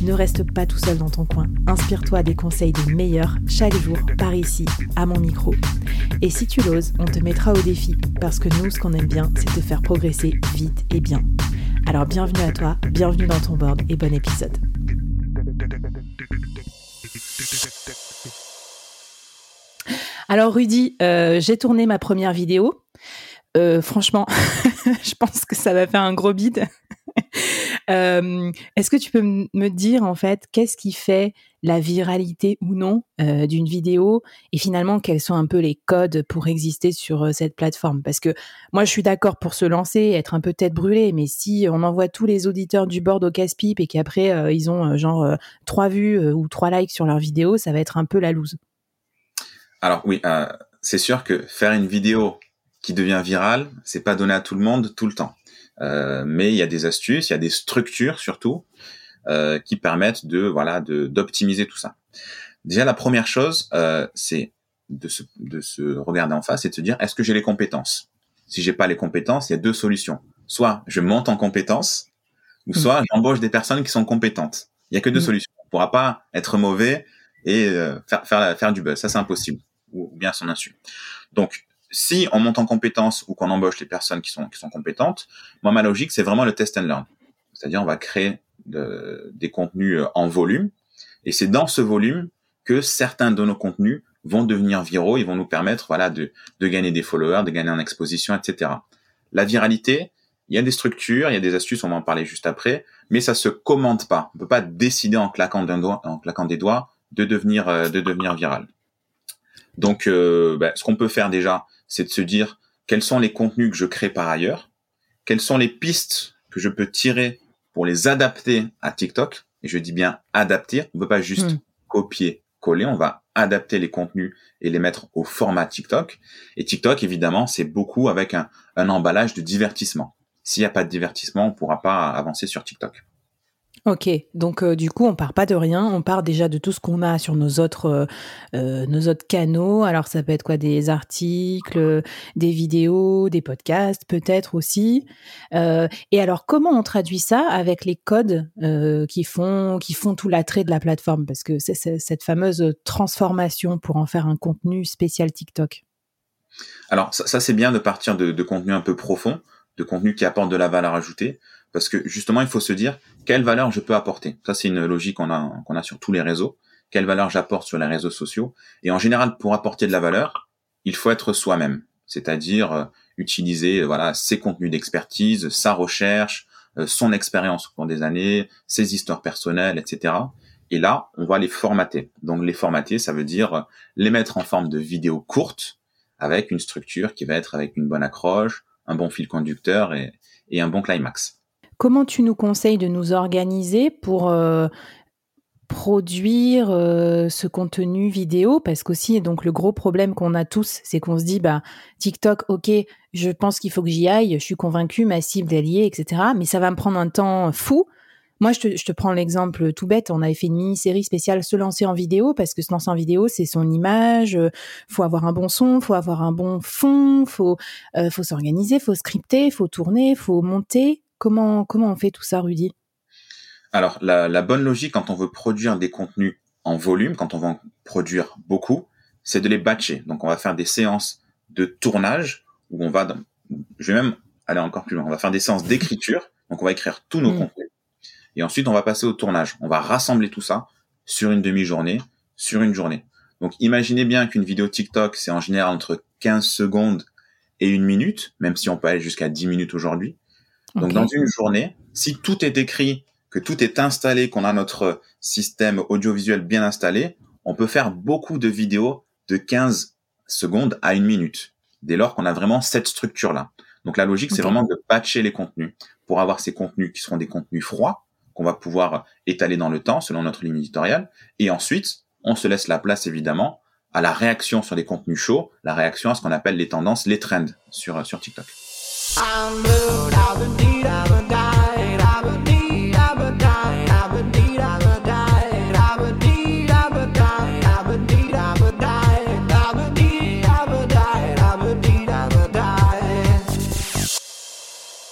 Ne reste pas tout seul dans ton coin. Inspire-toi des conseils des meilleurs chaque jour par ici, à mon micro. Et si tu l'oses, on te mettra au défi parce que nous, ce qu'on aime bien, c'est te faire progresser vite et bien. Alors bienvenue à toi, bienvenue dans ton board et bon épisode. Alors Rudy, euh, j'ai tourné ma première vidéo. Euh, franchement, je pense que ça va faire un gros bide. Euh, est-ce que tu peux me dire en fait qu'est-ce qui fait la viralité ou non euh, d'une vidéo et finalement quels sont un peu les codes pour exister sur euh, cette plateforme? Parce que moi je suis d'accord pour se lancer, être un peu tête brûlée, mais si on envoie tous les auditeurs du board au casse-pipe et qu'après ils ont genre trois vues ou trois likes sur leur vidéo, ça va être un peu la loose. Alors oui, c'est sûr que faire une vidéo qui devient virale, c'est pas donné à tout le monde tout le temps. Euh, mais il y a des astuces, il y a des structures surtout euh, qui permettent de voilà de d'optimiser tout ça. Déjà la première chose, euh, c'est de se, de se regarder en face et de se dire est-ce que j'ai les compétences? Si j'ai pas les compétences, il y a deux solutions. Soit je monte en compétences, ou mm. soit j'embauche des personnes qui sont compétentes. Il y a que deux mm. solutions. On pourra pas être mauvais et faire faire faire du buzz. Ça c'est impossible. Ou, bien son insu. Donc si on monte en compétences ou qu'on embauche les personnes qui sont, qui sont compétentes, moi, ma logique, c'est vraiment le test and learn. C'est-à-dire, on va créer de, des contenus euh, en volume. Et c'est dans ce volume que certains de nos contenus vont devenir viraux. Ils vont nous permettre, voilà, de, de gagner des followers, de gagner en exposition, etc. La viralité, il y a des structures, il y a des astuces, on va en parler juste après, mais ça se commande pas. On peut pas décider en claquant d'un doigt, en claquant des doigts, de devenir, euh, de devenir viral. Donc, euh, bah, ce qu'on peut faire déjà, c'est de se dire quels sont les contenus que je crée par ailleurs, quelles sont les pistes que je peux tirer pour les adapter à TikTok? Et je dis bien adapter. On ne peut pas juste hmm. copier, coller. On va adapter les contenus et les mettre au format TikTok. Et TikTok, évidemment, c'est beaucoup avec un, un emballage de divertissement. S'il n'y a pas de divertissement, on ne pourra pas avancer sur TikTok. Ok, donc euh, du coup, on part pas de rien, on part déjà de tout ce qu'on a sur nos autres, euh, euh, nos autres canaux. Alors, ça peut être quoi Des articles, des vidéos, des podcasts, peut-être aussi. et alors, comment on traduit ça avec les codes qui font, qui font tout l'attrait de la plateforme? Parce que c'est cette fameuse transformation pour en faire un contenu spécial TikTok. Alors, ça, c'est bien de partir de, de contenu un peu profond, de contenu qui apporte de la valeur ajoutée parce que justement, il faut se dire quelle valeur je peux apporter? Ça, c'est une logique qu'on a qu'on a sur tous les réseaux. Quelle valeur j'apporte sur les réseaux sociaux? Et en général, pour apporter de la valeur, il faut être soi-même, c'est-à-dire euh, utiliser voilà ses contenus d'expertise, sa recherche, euh, son expérience au cours des années, ses histoires personnelles, etc. Et là, on va les formater. Donc les formater, ça veut dire euh, les mettre en forme de vidéos courtes avec une structure qui va être avec une bonne accroche, un bon fil conducteur et, et un bon climax. Comment tu nous conseilles de nous organiser pour euh, produire euh, ce contenu vidéo? Parce qu'aussi, donc le gros problème qu'on a tous, c'est qu'on se dit, bah TikTok, ok, je pense qu'il faut que j'y aille, je suis convaincue, ma cible est liée, etc. Mais ça va me prendre un temps fou. Moi, je te, je te prends l'exemple tout bête. On avait fait une mini-série spéciale se lancer en vidéo parce que se lancer en vidéo, c'est son image. Euh, faut avoir un bon son, faut avoir un bon fond, faut faut s'organiser, faut scripter, faut tourner, faut monter. Comment, comment on fait tout ça, Rudy? Alors, la, bonne logique quand on veut produire des contenus en volume, quand on veut en produire beaucoup, c'est de les batcher. Donc, on va faire des séances de tournage où on va, je vais même aller encore plus loin, on va faire des séances d'écriture. Donc, on va écrire tous nos mm. contenus. Et ensuite, on va passer au tournage. On va rassembler tout ça sur une demi-journée, sur une journée. Donc, imaginez bien qu'une vidéo TikTok, c'est en général entre 15 secondes et une minute, même si on peut aller jusqu'à 10 minutes aujourd'hui. Donc dans une journée, si tout est écrit, que tout est installé, qu'on a notre système audiovisuel bien installé, on peut faire beaucoup de vidéos de 15 secondes à une minute, dès lors qu'on a vraiment cette structure-là. Donc la logique, c'est vraiment de patcher les contenus pour avoir ces contenus qui seront des contenus froids, qu'on va pouvoir étaler dans le temps selon notre ligne éditoriale. Et ensuite, on se laisse la place évidemment à la réaction sur les contenus chauds, la réaction à ce qu'on appelle les tendances, les trends sur, sur TikTok.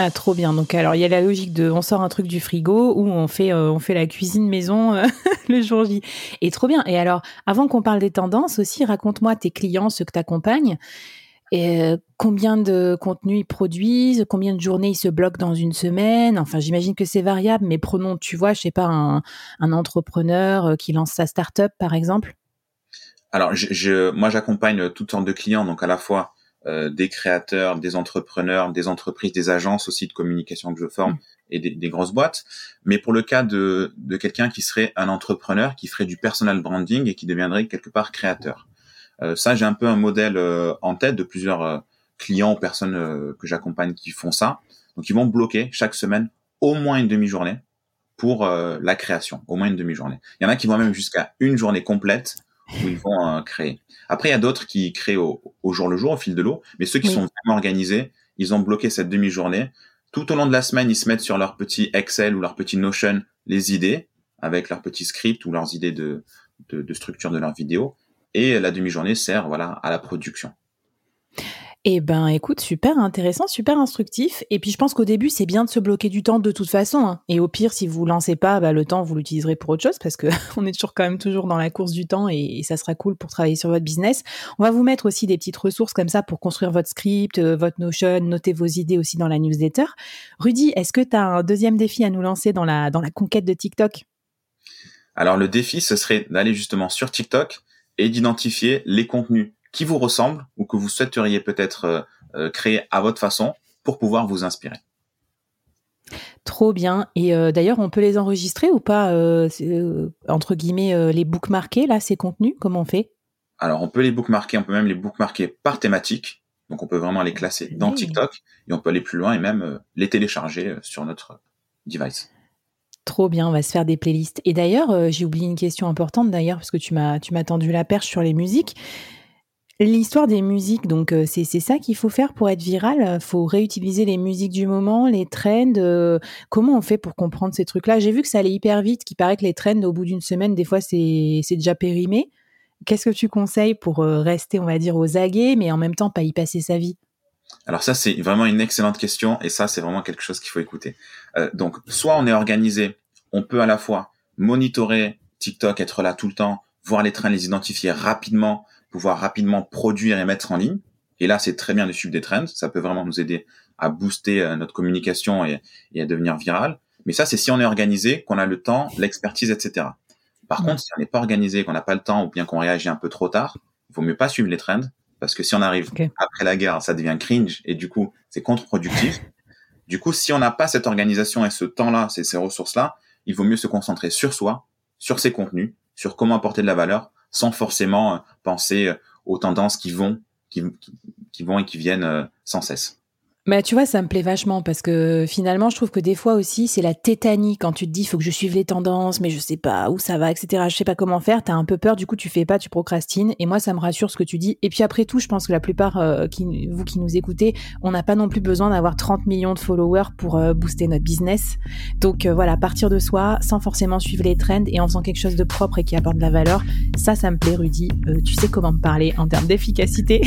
Ah, trop bien. Donc, alors, il y a la logique de, on sort un truc du frigo ou on fait, euh, on fait la cuisine maison euh, le jour J. Et trop bien. Et alors, avant qu'on parle des tendances aussi, raconte-moi tes clients, ceux que tu accompagnes. Et euh, combien de contenus ils produisent, combien de journées ils se bloquent dans une semaine? Enfin, j'imagine que c'est variable, mais prenons, tu vois, je sais pas, un, un entrepreneur qui lance sa start-up, par exemple. Alors, je, je moi, j'accompagne toutes sortes de clients, donc à la fois euh, des créateurs, des entrepreneurs, des entreprises, des agences aussi de communication que je forme mm. et des, grosses boîtes. Mais pour le cas de, de quelqu'un qui serait un entrepreneur, qui ferait du personal branding et qui deviendrait quelque part créateur. Euh, ça, j'ai un peu un modèle euh, en tête de plusieurs clients ou personnes que j'accompagne qui font ça. Donc, ils vont bloquer chaque semaine au moins une demi-journée pour la création, au moins une demi-journée. Il y en a qui vont même jusqu'à une journée complète où ils vont créer. Après, il y a d'autres qui créent au, jour le jour, au fil de l'eau, mais ceux qui sont vraiment organisés, ils ont bloqué cette demi-journée. Tout au long de la semaine, ils se mettent sur leur petit Excel ou leur petit Notion les idées, avec leur petit script ou leurs idées de, de, de structure de leur vidéo. Et la demi-journée sert voilà à la production. Eh ben, écoute, super intéressant, super instructif. Et puis, je pense qu'au début, c'est bien de se bloquer du temps de toute façon. Hein. Et au pire, si vous lancez pas, bah, le temps, vous l'utiliserez pour autre chose parce que on est toujours quand même toujours dans la course du temps et, ça sera cool pour travailler sur votre business. On va vous mettre aussi des petites ressources comme ça pour construire votre script, euh, votre Notion, noter vos idées aussi dans la newsletter. Rudy, est-ce que tu as un deuxième défi à nous lancer dans la, dans la conquête de TikTok? Alors, le défi, ce serait d'aller justement sur TikTok et d'identifier les contenus qui vous ressemble ou que vous souhaiteriez peut-être euh, euh, créer à votre façon pour pouvoir vous inspirer. Trop bien. Et euh, d'ailleurs, on peut les enregistrer ou pas, entre guillemets, les bookmarker, là, ces contenus? Comment on fait? Alors, on peut les bookmarker, on peut même les bookmarker par thématique. Donc, on peut vraiment les classer dans TikTok et on peut aller plus loin et même les télécharger sur notre device. Trop bien, on va se faire des playlists. Et d'ailleurs, j'ai oublié une question importante d'ailleurs, parce que tu m'as, tu m'as tendu la perche sur les musiques. L'histoire des musiques, donc euh, c'est ça qu'il faut faire pour être viral? Faut réutiliser les musiques du moment, les trends. Euh, comment on fait pour comprendre ces trucs-là? J'ai vu que ça allait hyper vite, qu'il paraît que les trends au bout d'une semaine, des fois c'est déjà périmé. Qu'est-ce que tu conseilles pour euh, rester, on va dire, aux aguets, mais en même temps pas y passer sa vie? Alors ça, c'est vraiment une excellente question et ça, c'est vraiment quelque chose qu'il faut écouter. donc, soit on est organisé, on peut à la fois monitorer TikTok, être là tout le temps, voir les trends, les identifier rapidement, pouvoir rapidement produire et mettre en ligne. Et là, c'est très bien de suivre des trends. Ça peut vraiment nous aider à booster euh, notre communication et, à devenir viral. Mais ça, c'est si on est organisé, qu'on a le temps, l'expertise, etc. Par contre, si on n'est pas organisé, qu'on n'a pas le temps ou bien qu'on réagit un peu trop tard, il vaut mieux pas suivre les trends parce que si on arrive après la guerre, ça devient cringe et du coup, c'est contre-productif. du coup, si on n'a pas cette organisation et ce temps-là, ces, ces ressources-là, il vaut mieux se concentrer sur soi, sur ses contenus, sur comment apporter de la valeur sans forcément euh, penser euh, aux tendances qui vont, qui, qui vont et qui viennent euh, sans cesse. Bah, tu vois, ça me plaît vachement parce que finalement, je trouve que des fois aussi, c'est la tétanie quand tu te dis, il faut que je suive les tendances, mais je sais pas où ça va, etc. Je sais pas comment faire. T'as un peu peur, du coup, tu fais pas, tu procrastines. Et moi, ça me rassure ce que tu dis. Et puis après tout, je pense que la plupart, euh, qui, vous qui nous écoutez, on n'a pas non plus besoin d'avoir 30 millions de followers pour euh, booster notre business. Donc euh, voilà, partir de soi, sans forcément suivre les trends et en faisant quelque chose de propre et qui apporte de la valeur. Ça, ça me plaît, Rudy. tu sais comment me parler en termes d'efficacité.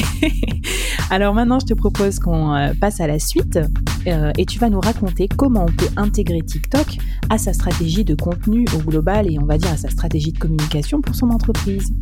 Alors maintenant, je te propose qu'on passe à suite euh, et tu vas nous raconter comment on peut intégrer TikTok à sa stratégie de contenu au global et on va dire à sa stratégie de communication pour son entreprise.